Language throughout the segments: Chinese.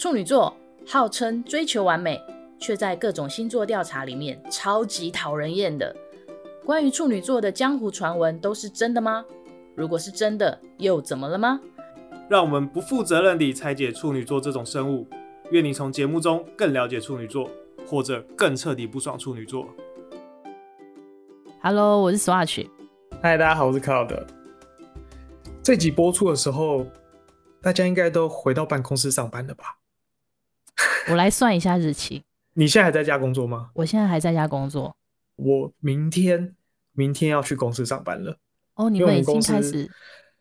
处女座号称追求完美，却在各种星座调查里面超级讨人厌的。关于处女座的江湖传闻都是真的吗？如果是真的，又怎么了吗？让我们不负责任地拆解处女座这种生物。愿你从节目中更了解处女座，或者更彻底不爽处女座。Hello，我是 Swatch。嗨，大家好，我是 Cloud。这集播出的时候，大家应该都回到办公室上班了吧？我来算一下日期。你现在还在家工作吗？我现在还在家工作。我明天明天要去公司上班了。哦，你们已经开始？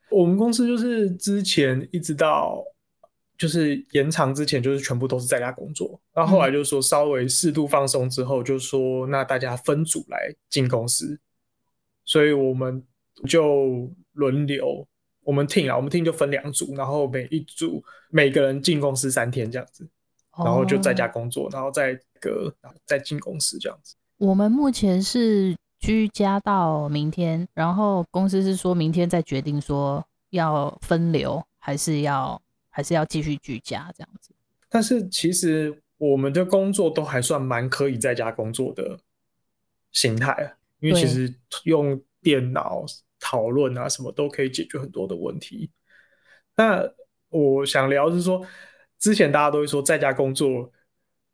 我们公司就是之前一直到。就是延长之前，就是全部都是在家工作，然后后来就是说稍微适度放松之后，就说那大家分组来进公司，所以我们就轮流，我们 team 啊，我们 team 就分两组，然后每一组每个人进公司三天这样子，然后就在家工作，然后再隔再进公司这样子。我们目前是居家到明天，然后公司是说明天再决定说要分流还是要。还是要继续居家这样子，但是其实我们的工作都还算蛮可以在家工作的形态，因为其实用电脑讨论啊什么都可以解决很多的问题。那我想聊是说，之前大家都会说在家工作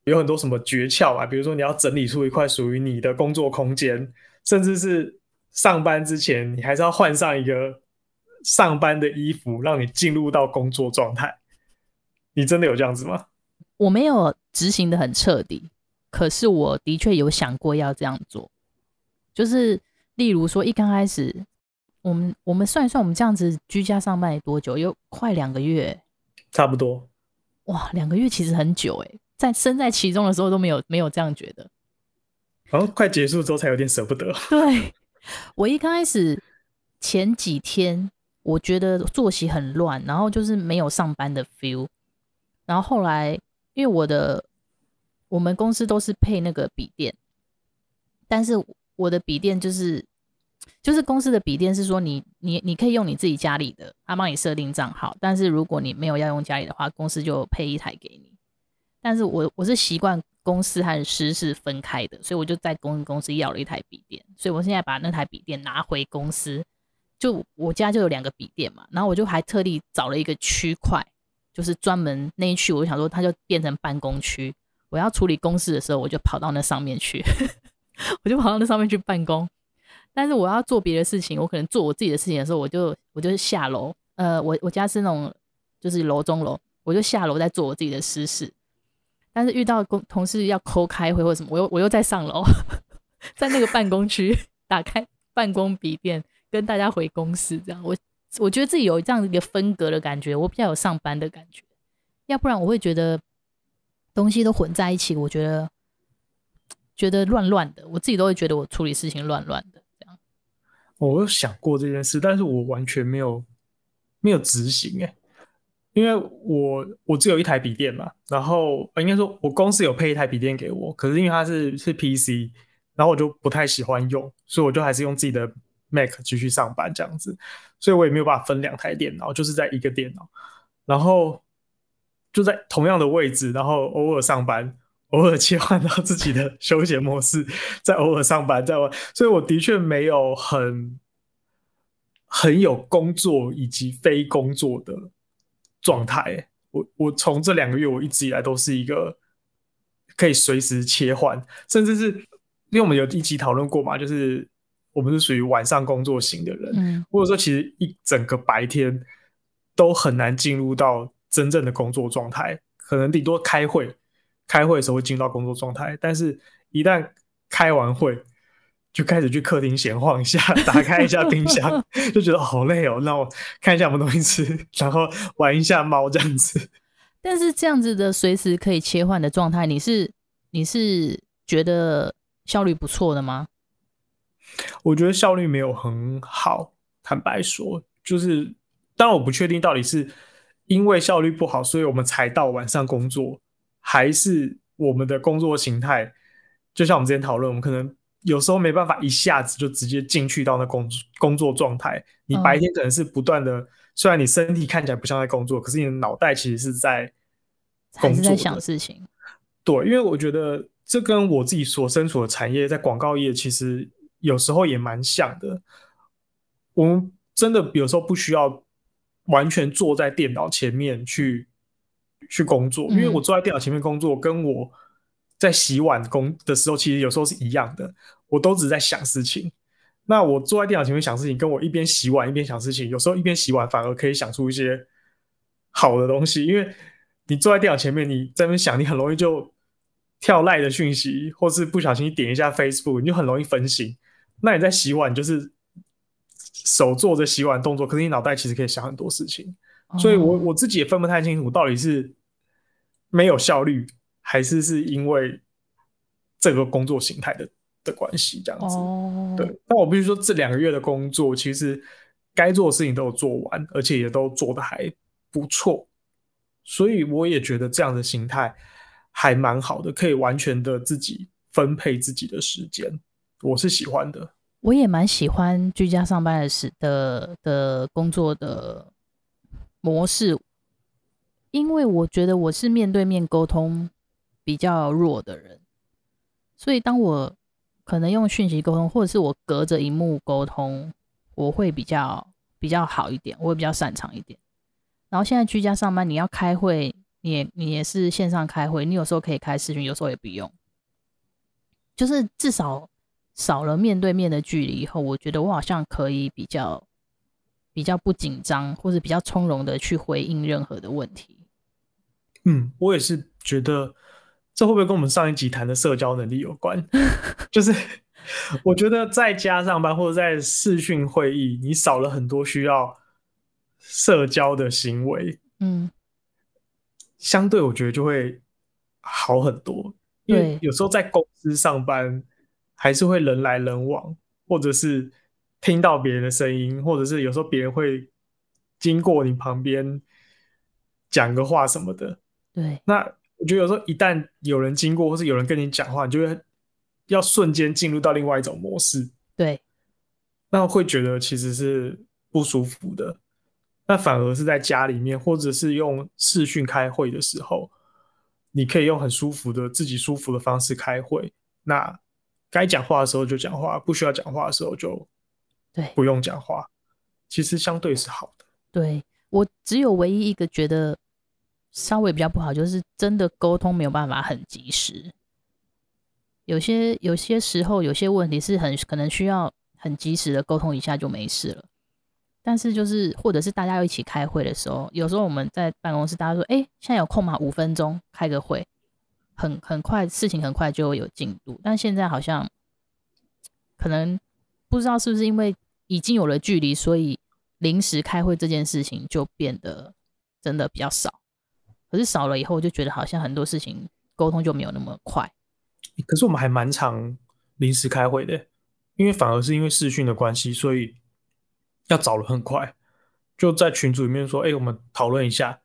有很多什么诀窍啊，比如说你要整理出一块属于你的工作空间，甚至是上班之前你还是要换上一个。上班的衣服让你进入到工作状态，你真的有这样子吗？我没有执行的很彻底，可是我的确有想过要这样做。就是例如说，一刚开始，我们我们算一算，我们这样子居家上班多久？有快两个月，差不多。哇，两个月其实很久哎，在身在其中的时候都没有没有这样觉得，然后快结束之后才有点舍不得。对，我一刚开始前几天。我觉得作息很乱，然后就是没有上班的 feel。然后后来，因为我的我们公司都是配那个笔电，但是我的笔电就是就是公司的笔电是说你你你可以用你自己家里的，他帮你设定账号，但是如果你没有要用家里的话，公司就配一台给你。但是我我是习惯公司和私是分开的，所以我就在公公司要了一台笔电，所以我现在把那台笔电拿回公司。就我家就有两个笔电嘛，然后我就还特地找了一个区块，就是专门那一区，我想说它就变成办公区。我要处理公事的时候，我就跑到那上面去，我就跑到那上面去办公。但是我要做别的事情，我可能做我自己的事情的时候，我就我就下楼。呃，我我家是那种就是楼中楼，我就下楼在做我自己的私事。但是遇到公同事要抠开会或什么，我又我又在上楼，在那个办公区打开办公笔电。跟大家回公司这样，我我觉得自己有这样一个分隔的感觉，我比较有上班的感觉，要不然我会觉得东西都混在一起，我觉得觉得乱乱的，我自己都会觉得我处理事情乱乱的。我有想过这件事，但是我完全没有没有执行哎，因为我我只有一台笔电嘛，然后应该说我公司有配一台笔电给我，可是因为它是是 PC，然后我就不太喜欢用，所以我就还是用自己的。Mac 继续上班这样子，所以我也没有办法分两台电脑，就是在一个电脑，然后就在同样的位置，然后偶尔上班，偶尔切换到自己的休闲模式，再偶尔上班，在玩，所以我的确没有很很有工作以及非工作的状态。我我从这两个月，我一直以来都是一个可以随时切换，甚至是因为我们有一起讨论过嘛，就是。我们是属于晚上工作型的人，嗯，或者说其实一整个白天都很难进入到真正的工作状态，可能顶多开会，开会的时候会进入到工作状态，但是一旦开完会，就开始去客厅闲晃一下，打开一下冰箱，就觉得好累哦，那我看一下什么东西吃，然后玩一下猫这样子。但是这样子的随时可以切换的状态，你是你是觉得效率不错的吗？我觉得效率没有很好，坦白说，就是当然我不确定到底是因为效率不好，所以我们才到晚上工作，还是我们的工作形态，就像我们之前讨论，我们可能有时候没办法一下子就直接进去到那工工作状态。你白天可能是不断的，虽然你身体看起来不像在工作，可是你的脑袋其实是在还是在想事情。对，因为我觉得这跟我自己所身处的产业，在广告业其实有时候也蛮像的。我们真的有时候不需要完全坐在电脑前面去去工作，因为我坐在电脑前面工作，跟我在洗碗工的时候，其实有时候是一样的。我都只是在想事情。那我坐在电脑前面想事情，跟我一边洗碗一边想事情，有时候一边洗碗反而可以想出一些好的东西，因为你坐在电脑前面，你在那边想，你很容易就跳 LINE 的讯息，或是不小心点一下 Facebook，你就很容易分心。那你在洗碗，就是手做着洗碗动作，可是你脑袋其实可以想很多事情。所以我我自己也分不太清楚，到底是没有效率，还是是因为这个工作形态的。的关系这样子，oh. 对。但我必须说，这两个月的工作，其实该做的事情都有做完，而且也都做得还不错。所以我也觉得这样的形态还蛮好的，可以完全的自己分配自己的时间，我是喜欢的。我也蛮喜欢居家上班的时的的工作的模式，因为我觉得我是面对面沟通比较弱的人，所以当我可能用讯息沟通，或者是我隔着荧幕沟通，我会比较比较好一点，我会比较擅长一点。然后现在居家上班，你要开会，你也你也是线上开会，你有时候可以开视讯，有时候也不用。就是至少少了面对面的距离以后，我觉得我好像可以比较比较不紧张，或者比较从容的去回应任何的问题。嗯，我也是觉得。这会不会跟我们上一集谈的社交能力有关？就是 我觉得在家上班或者在视讯会议，你少了很多需要社交的行为，嗯，相对我觉得就会好很多。因为有时候在公司上班，还是会人来人往，或者是听到别人的声音，或者是有时候别人会经过你旁边讲个话什么的。对，那。我觉得有时候一旦有人经过，或是有人跟你讲话，你就会要瞬间进入到另外一种模式。对，那会觉得其实是不舒服的。那反而是在家里面，或者是用视讯开会的时候，你可以用很舒服的自己舒服的方式开会。那该讲话的时候就讲话，不需要讲话的时候就对不用讲话。其实相对是好的。对，我只有唯一一个觉得。稍微比较不好，就是真的沟通没有办法很及时。有些有些时候，有些问题是很可能需要很及时的沟通一下就没事了。但是就是或者是大家要一起开会的时候，有时候我们在办公室，大家说：“哎，现在有空吗？五分钟开个会，很很快，事情很快就会有进度。”但现在好像可能不知道是不是因为已经有了距离，所以临时开会这件事情就变得真的比较少。可是少了以后，我就觉得好像很多事情沟通就没有那么快。可是我们还蛮常临时开会的，因为反而是因为视讯的关系，所以要找的很快，就在群组里面说：“哎、我们讨论一下。”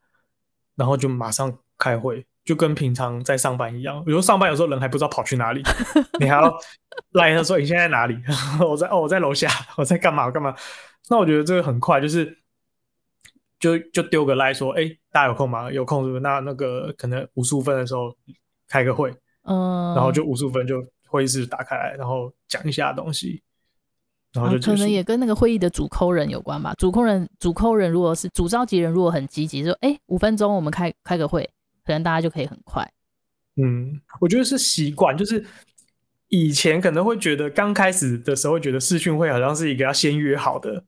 然后就马上开会，就跟平常在上班一样。有时候上班有时候人还不知道跑去哪里，你还要赖他说：“你现在在哪里？” 我在哦，我在楼下，我在干嘛？我干嘛？那我觉得这个很快，就是。就就丢个赖说，哎、欸，大家有空吗？有空是不是？那那个可能五十五分的时候开个会，嗯，然后就五十五分就会议室打开来，然后讲一下东西，然后就、啊、可能也跟那个会议的主 call 人有关吧。主 call 人主 call 人如果是主召集人，如果很积极，说，哎、欸，五分钟我们开开个会，可能大家就可以很快。嗯，我觉得是习惯，就是以前可能会觉得刚开始的时候会觉得视讯会好像是一个要先约好的。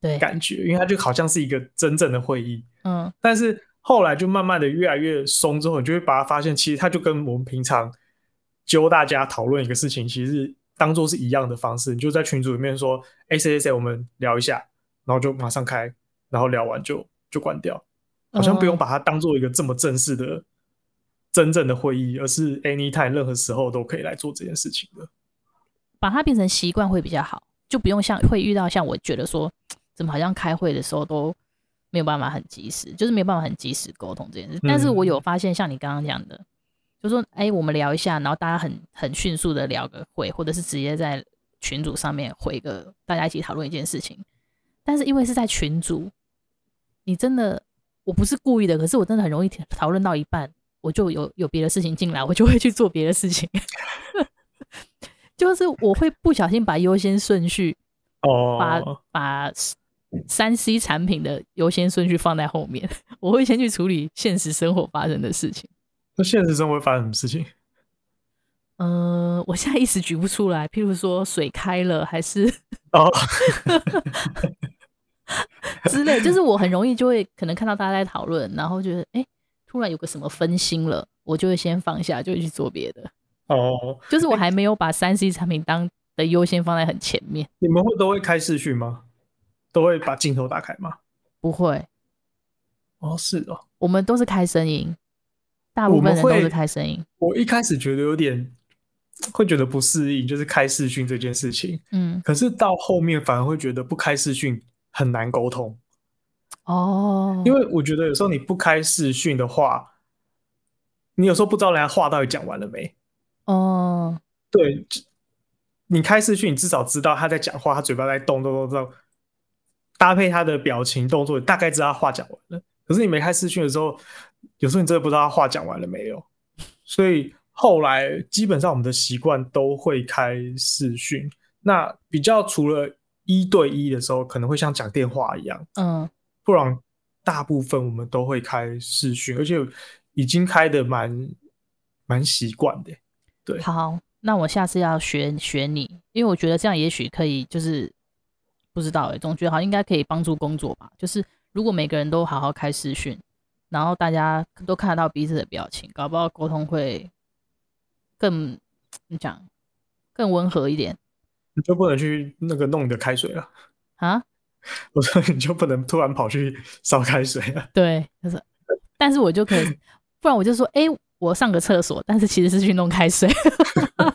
对，感觉，因为它就好像是一个真正的会议，嗯，但是后来就慢慢的越来越松之后，你就会把它发现，其实它就跟我们平常揪大家讨论一个事情，其实当做是一样的方式，你就在群组里面说，哎，谁谁谁，我们聊一下，然后就马上开，然后聊完就就关掉，好像不用把它当做一个这么正式的真正的会议，而是 anytime 任何时候都可以来做这件事情的，把它变成习惯会比较好，就不用像会遇到像我觉得说。怎么好像开会的时候都没有办法很及时，就是没有办法很及时沟通这件事。但是我有发现，像你刚刚讲的，就说哎，我们聊一下，然后大家很很迅速的聊个会，或者是直接在群组上面回个大家一起讨论一件事情。但是因为是在群组，你真的我不是故意的，可是我真的很容易讨论到一半，我就有有别的事情进来，我就会去做别的事情。就是我会不小心把优先顺序哦，把把三 C 产品的优先顺序放在后面，我会先去处理现实生活发生的事情。那现实生活会发生什么事情？嗯、呃，我现在一时举不出来。譬如说水开了，还是哦 之类，就是我很容易就会可能看到大家在讨论，然后觉得哎，突然有个什么分心了，我就会先放下，就会去做别的。哦，就是我还没有把三 C 产品当的优先放在很前面。你们会都会开视讯吗？都会把镜头打开吗？不会。哦，是哦，我们都是开声音，大部分人都是开声音。我一开始觉得有点。会觉得不适应，就是开视讯这件事情。嗯，可是到后面反而会觉得不开视讯很难沟通。哦，因为我觉得有时候你不开视讯的话，你有时候不知道人家话到底讲完了没。哦，对，你开视讯，你至少知道他在讲话，他嘴巴在动动动动，搭配他的表情动作，大概知道他话讲完了。可是你没开视讯的时候，有时候你真的不知道他话讲完了没有，所以。后来基本上我们的习惯都会开视讯，那比较除了一对一的时候，可能会像讲电话一样，嗯，不然大部分我们都会开视讯，而且已经开的蛮蛮习惯的。对，好，那我下次要学学你，因为我觉得这样也许可以，就是不知道哎，总觉得好像应该可以帮助工作吧。就是如果每个人都好好开视讯，然后大家都看得到彼此的表情，搞不好沟通会。更你讲更温和一点，你就不能去那个弄你的开水了啊？我说你就不能突然跑去烧开水了。对，他说，但是我就可以，不然我就说，哎、欸，我上个厕所，但是其实是去弄开水，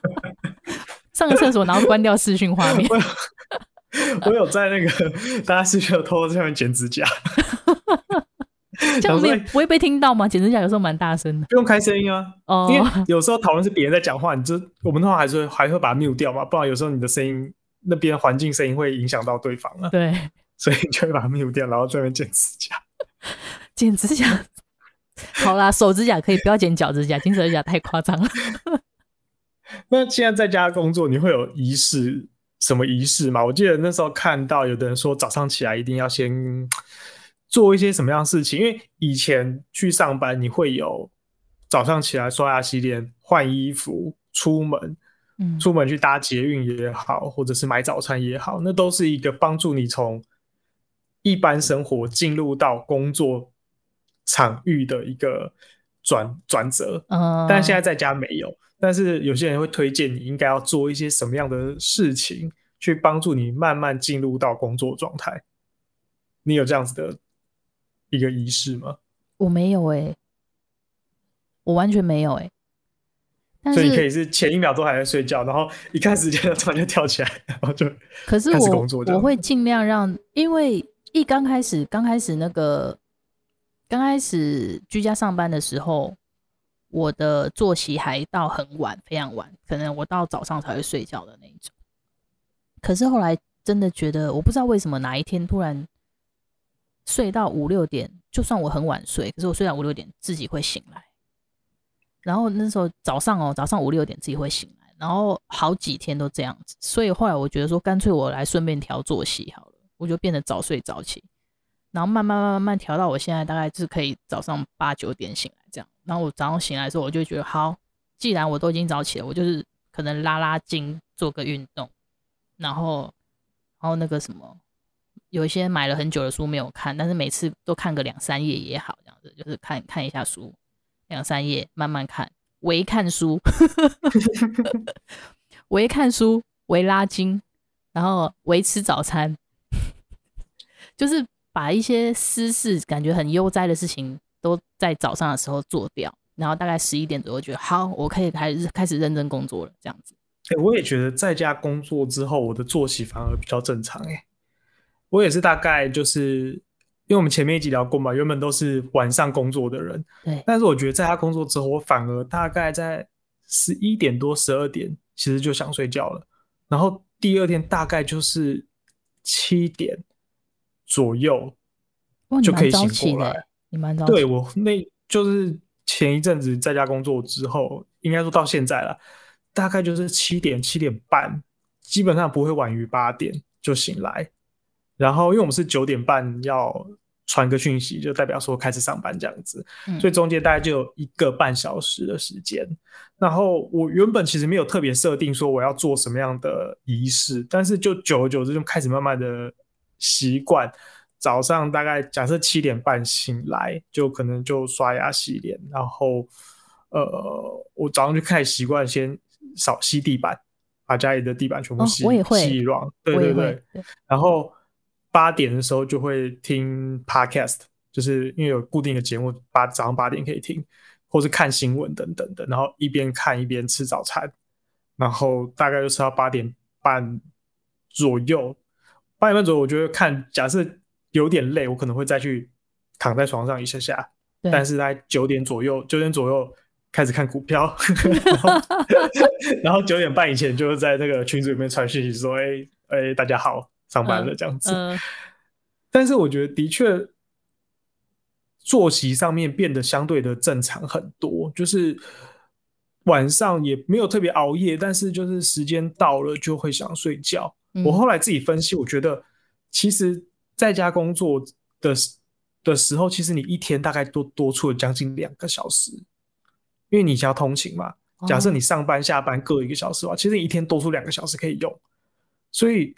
上个厕所，然后关掉视讯画面。我有在那个大家视讯偷偷在上面剪指甲。这样子不会被听到吗？剪指甲有时候蛮大声的，不用开声音啊。哦，因为有时候讨论是别人在讲话，你就我们的话还是会还会把它 mute 掉嘛，不然有时候你的声音那边环境声音会影响到对方啊。对，所以你就会把它 mute 掉，然后在那边剪指甲。剪指甲，好啦，手指甲可以，不要剪脚指甲，剪手指甲太夸张了。那现在在家工作，你会有仪式什么仪式吗？我记得那时候看到有的人说，早上起来一定要先。做一些什么样的事情？因为以前去上班，你会有早上起来刷牙洗脸、换衣服、出门，嗯，出门去搭捷运也好，或者是买早餐也好，那都是一个帮助你从一般生活进入到工作场域的一个转转折。嗯，但现在在家没有，但是有些人会推荐你应该要做一些什么样的事情，去帮助你慢慢进入到工作状态。你有这样子的？一个仪式吗？我没有哎、欸，我完全没有哎、欸。所以你可以是前一秒钟还在睡觉，然后一看时间突然就跳起来，然后就可是我我会尽量让，因为一刚开始刚开始那个刚开始居家上班的时候，我的作息还到很晚，非常晚，可能我到早上才会睡觉的那一种。可是后来真的觉得，我不知道为什么哪一天突然。睡到五六点，就算我很晚睡，可是我睡到五六点自己会醒来。然后那时候早上哦，早上五六点自己会醒来，然后好几天都这样子。所以后来我觉得说，干脆我来顺便调作息好了，我就变得早睡早起，然后慢慢慢慢慢调到我现在大概是可以早上八九点醒来这样。然后我早上醒来的时候，我就觉得好，既然我都已经早起了，我就是可能拉拉筋，做个运动，然后然后那个什么。有一些买了很久的书没有看，但是每次都看个两三页也好，这样子就是看看一下书，两三页慢慢看，微看书，微看书，微拉筋，然后微吃早餐，就是把一些私事感觉很悠哉的事情都在早上的时候做掉，然后大概十一点左右觉得好，我可以开始开始认真工作了，这样子。欸，我也觉得在家工作之后，我的作息反而比较正常，欸，我也是大概就是，因为我们前面一集聊过嘛，原本都是晚上工作的人，对。但是我觉得在他工作之后，我反而大概在十一点多、十二点，其实就想睡觉了。然后第二天大概就是七点左右就可以醒过来。你蛮早。对，我那就是前一阵子在家工作之后，应该说到现在了，大概就是七点七点半，基本上不会晚于八点就醒来。然后因为我们是九点半要传个讯息，就代表说开始上班这样子，嗯、所以中间大概就有一个半小时的时间。然后我原本其实没有特别设定说我要做什么样的仪式，但是就久而久之就开始慢慢的习惯。早上大概假设七点半醒来，就可能就刷牙洗脸，然后呃，我早上就开始习惯先扫吸地板，把家里的地板全部吸、哦、洗一乱。对对对。然后八点的时候就会听 podcast，就是因为有固定的节目，八早上八点可以听，或是看新闻等等的。然后一边看一边吃早餐，然后大概就吃到八点半左右。八点半左右，我觉得看假设。有点累，我可能会再去躺在床上一下下，但是在九点左右，九点左右开始看股票 然后九点半以前就是在那个群组里面传讯息说：“哎、欸、哎、欸，大家好，上班了。”这样子。嗯嗯、但是我觉得的确作息上面变得相对的正常很多，就是晚上也没有特别熬夜，但是就是时间到了就会想睡觉。嗯、我后来自己分析，我觉得其实。在家工作的的时候，其实你一天大概多多出了将近两个小时，因为你想要通勤嘛。假设你上班下班各一个小时的话，其实你一天多出两个小时可以用，所以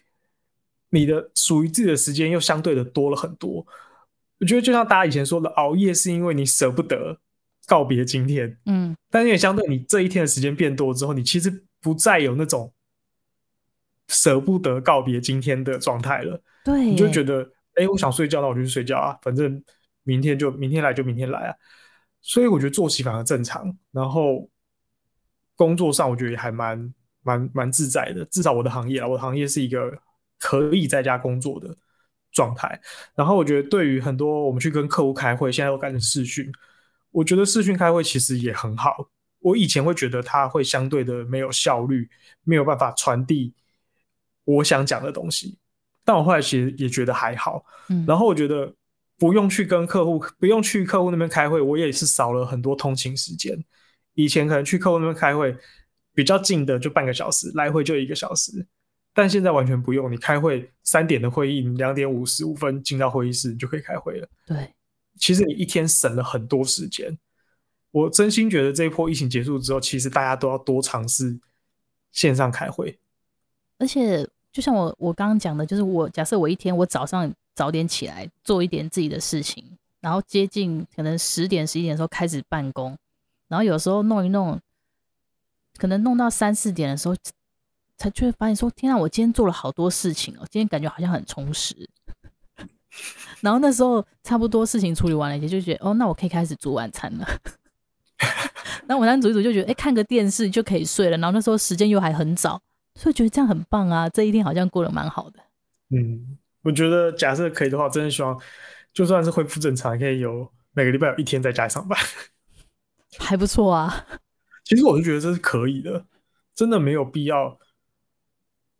你的属于自己的时间又相对的多了很多。我觉得就像大家以前说的，熬夜是因为你舍不得告别今天，嗯，但是也相对你这一天的时间变多之后，你其实不再有那种舍不得告别今天的状态了。对，你就觉得，哎、欸，我想睡觉，那我就去睡觉啊，反正明天就明天来就明天来啊。所以我觉得作息反而正常，然后工作上我觉得也还蛮蛮蛮自在的。至少我的行业啊，我的行业是一个可以在家工作的状态。然后我觉得对于很多我们去跟客户开会，现在都改成视讯，我觉得视讯开会其实也很好。我以前会觉得它会相对的没有效率，没有办法传递我想讲的东西。但我后来其实也觉得还好，嗯，然后我觉得不用去跟客户，不用去客户那边开会，我也是少了很多通勤时间。以前可能去客户那边开会比较近的就半个小时，来回就一个小时，但现在完全不用。你开会三点的会议，你两点五十五分进到会议室，你就可以开会了。对，其实你一天省了很多时间。我真心觉得这一波疫情结束之后，其实大家都要多尝试线上开会，而且。就像我我刚刚讲的，就是我假设我一天我早上早点起来做一点自己的事情，然后接近可能十点十一点的时候开始办公，然后有时候弄一弄，可能弄到三四点的时候，才就会发现说：天啊，我今天做了好多事情哦，今天感觉好像很充实。然后那时候差不多事情处理完了，也就觉得哦，那我可以开始煮晚餐了。然后晚餐煮一煮就觉得，哎、欸，看个电视就可以睡了。然后那时候时间又还很早。所以觉得这样很棒啊！这一天好像过得蛮好的。嗯，我觉得假设可以的话，真的希望就算是恢复正常，可以有每个礼拜有一天在家里上班，还不错啊。其实我是觉得这是可以的，真的没有必要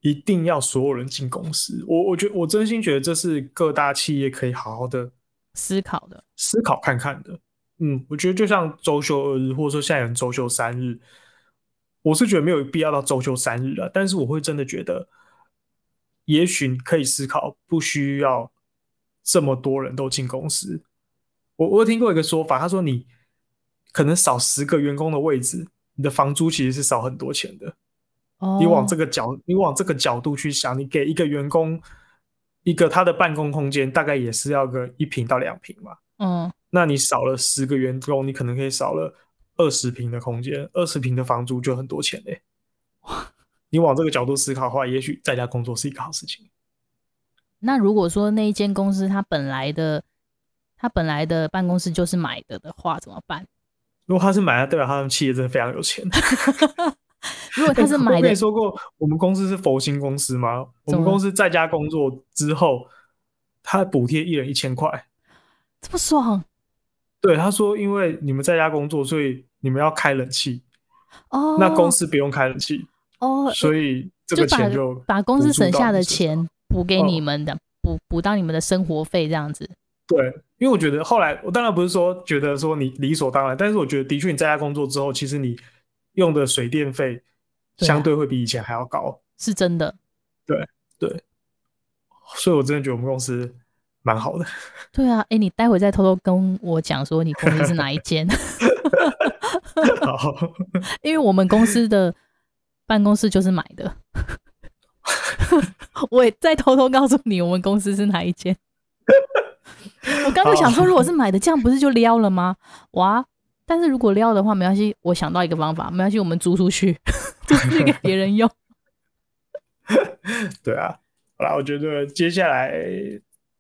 一定要所有人进公司。我我觉得我真心觉得这是各大企业可以好好的思考的，思考看看的。嗯，我觉得就像周休二日，或者说现在有人周休三日。我是觉得没有必要到周休三日了，但是我会真的觉得，也许可以思考，不需要这么多人都进公司。我我有听过一个说法，他说你可能少十个员工的位置，你的房租其实是少很多钱的。哦，你往这个角，你往这个角度去想，你给一个员工一个他的办公空间，大概也是要个一平到两平嘛。嗯，那你少了十个员工，你可能可以少了。二十平的空间，二十平的房租就很多钱嘞。你往这个角度思考的话，也许在家工作是一个好事情。那如果说那一间公司它本来的，它本来的办公室就是买的的话，怎么办？如果他是买的，代表他们企业真的非常有钱。如果他是买的，我跟你说过，我们公司是佛心公司吗？我们公司在家工作之后，他补贴一人一千块，这么爽。对，他说，因为你们在家工作，所以你们要开冷气。哦，那公司不用开冷气。哦，所以这个钱就，就把，把公司省下的钱补给你们的，补补到你们的生活费这样子。对，因为我觉得后来我当然不是说觉得说你理所当然，但是我觉得的确你在家工作之后，其实你用的水电费相对会比以前还要高，是真的。对对，所以我真的觉得我们公司蛮好的。对啊，哎、欸，你待会再偷偷跟我讲说你公司是哪一间？好，因为我们公司的办公室就是买的。我也再偷偷告诉你，我们公司是哪一间。我刚刚想说，如果是买的，这样不是就撩了吗？哇！但是如果撩的话，没关系，我想到一个方法，没关系，我们租出去，租出去给别人用。对啊，好啦，我觉得接下来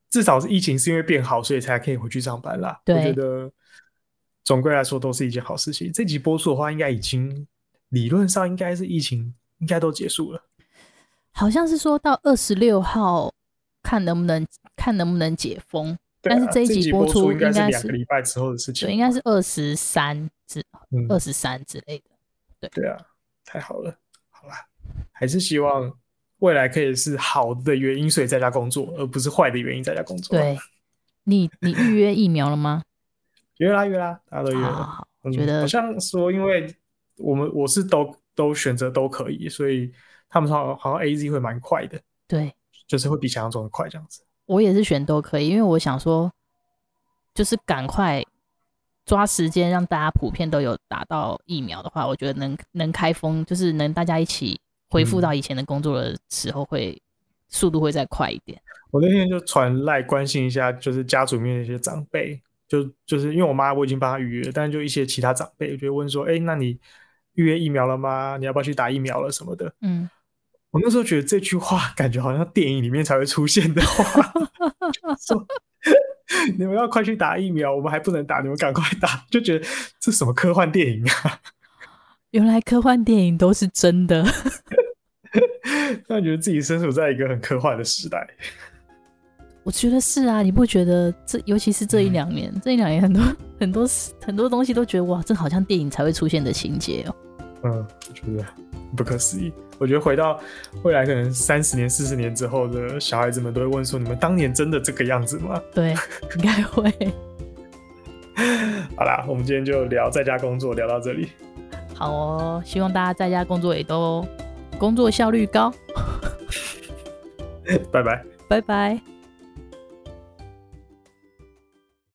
至少是疫情是因为变好，所以才可以回去上班啦。我觉得总归来说都是一件好事情。这集播出的话，应该已经理论上应该是疫情应该都结束了。好像是说到二十六号，看能不能看能不能解封。啊、但是这一集播出应该是两个礼拜之后的事情，对，应该是二十三之二十三之类的。对对啊，太好了，好啦，还是希望未来可以是好的原因，所以在家工作，而不是坏的原因在家工作。对，你你预约疫苗了吗？约啦约啦，大家都约了。好好好嗯、觉得好像说，因为我们我是都都选择都可以，所以。他们说好像 A Z 会蛮快的，对，就是会比想象中的快这样子。我也是选都可以，因为我想说，就是赶快抓时间让大家普遍都有打到疫苗的话，我觉得能能开封，就是能大家一起恢复到以前的工作的时候会，会、嗯、速度会再快一点。我那天就传赖关心一下，就是家族里面的一些长辈，就就是因为我妈我已经帮她预约，但是就一些其他长辈就问说，哎、欸，那你预约疫苗了吗？你要不要去打疫苗了什么的？嗯。我那时候觉得这句话 感觉好像电影里面才会出现的话，说你们要快去打疫苗，我们还不能打，你们赶快打，就觉得这什么科幻电影啊？原来科幻电影都是真的，突然觉得自己身处在一个很科幻的时代。我觉得是啊，你不觉得这尤其是这一两年，嗯、这一两年很多很多很多东西都觉得哇，这好像电影才会出现的情节哦。嗯，我觉得不可思议。我觉得回到未来，可能三十年、四十年之后的小孩子们都会问说：“你们当年真的这个样子吗？”对，应该会。好啦，我们今天就聊在家工作，聊到这里。好哦，希望大家在家工作也都工作效率高。拜拜，拜拜。